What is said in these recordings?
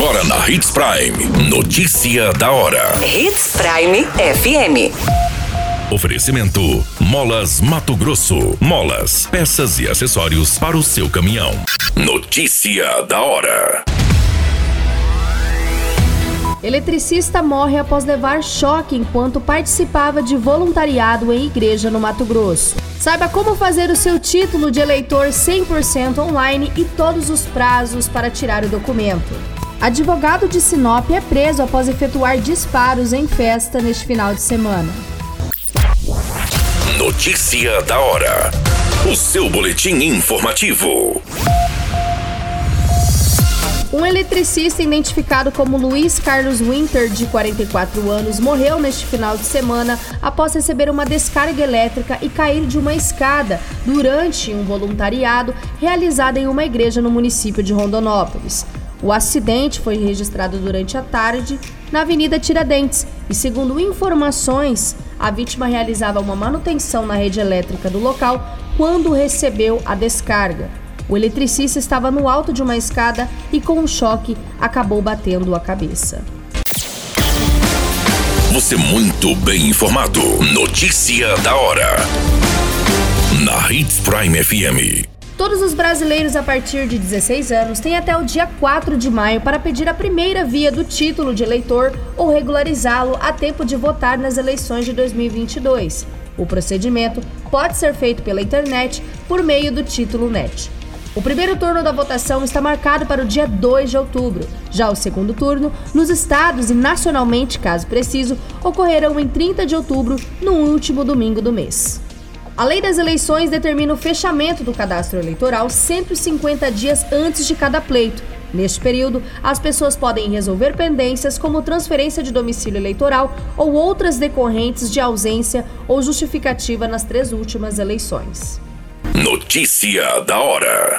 Agora na Hits Prime. Notícia da hora. Hits Prime FM. Oferecimento: Molas Mato Grosso. Molas, peças e acessórios para o seu caminhão. Notícia da hora. Eletricista morre após levar choque enquanto participava de voluntariado em igreja no Mato Grosso. Saiba como fazer o seu título de eleitor 100% online e todos os prazos para tirar o documento. Advogado de Sinop é preso após efetuar disparos em festa neste final de semana. Notícia da hora. O seu boletim informativo. Um eletricista identificado como Luiz Carlos Winter, de 44 anos, morreu neste final de semana após receber uma descarga elétrica e cair de uma escada durante um voluntariado realizado em uma igreja no município de Rondonópolis. O acidente foi registrado durante a tarde na Avenida Tiradentes e, segundo informações, a vítima realizava uma manutenção na rede elétrica do local quando recebeu a descarga. O eletricista estava no alto de uma escada e, com um choque, acabou batendo a cabeça. Você muito bem informado. Notícia da hora. Na Hits Prime FM. Todos os brasileiros a partir de 16 anos têm até o dia 4 de maio para pedir a primeira via do título de eleitor ou regularizá-lo a tempo de votar nas eleições de 2022. O procedimento pode ser feito pela internet por meio do título NET. O primeiro turno da votação está marcado para o dia 2 de outubro. Já o segundo turno, nos estados e nacionalmente, caso preciso, ocorrerão em 30 de outubro, no último domingo do mês. A lei das eleições determina o fechamento do cadastro eleitoral 150 dias antes de cada pleito. Neste período, as pessoas podem resolver pendências como transferência de domicílio eleitoral ou outras decorrentes de ausência ou justificativa nas três últimas eleições. Notícia da hora.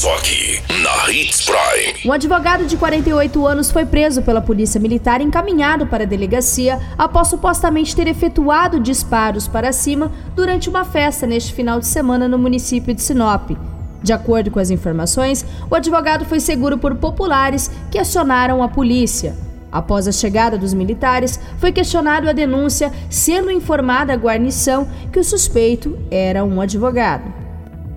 Só aqui, na Hits Prime. Um advogado de 48 anos foi preso pela polícia militar e encaminhado para a delegacia após supostamente ter efetuado disparos para cima durante uma festa neste final de semana no município de Sinop. De acordo com as informações, o advogado foi seguro por populares que acionaram a polícia. Após a chegada dos militares, foi questionado a denúncia, sendo informada a guarnição que o suspeito era um advogado.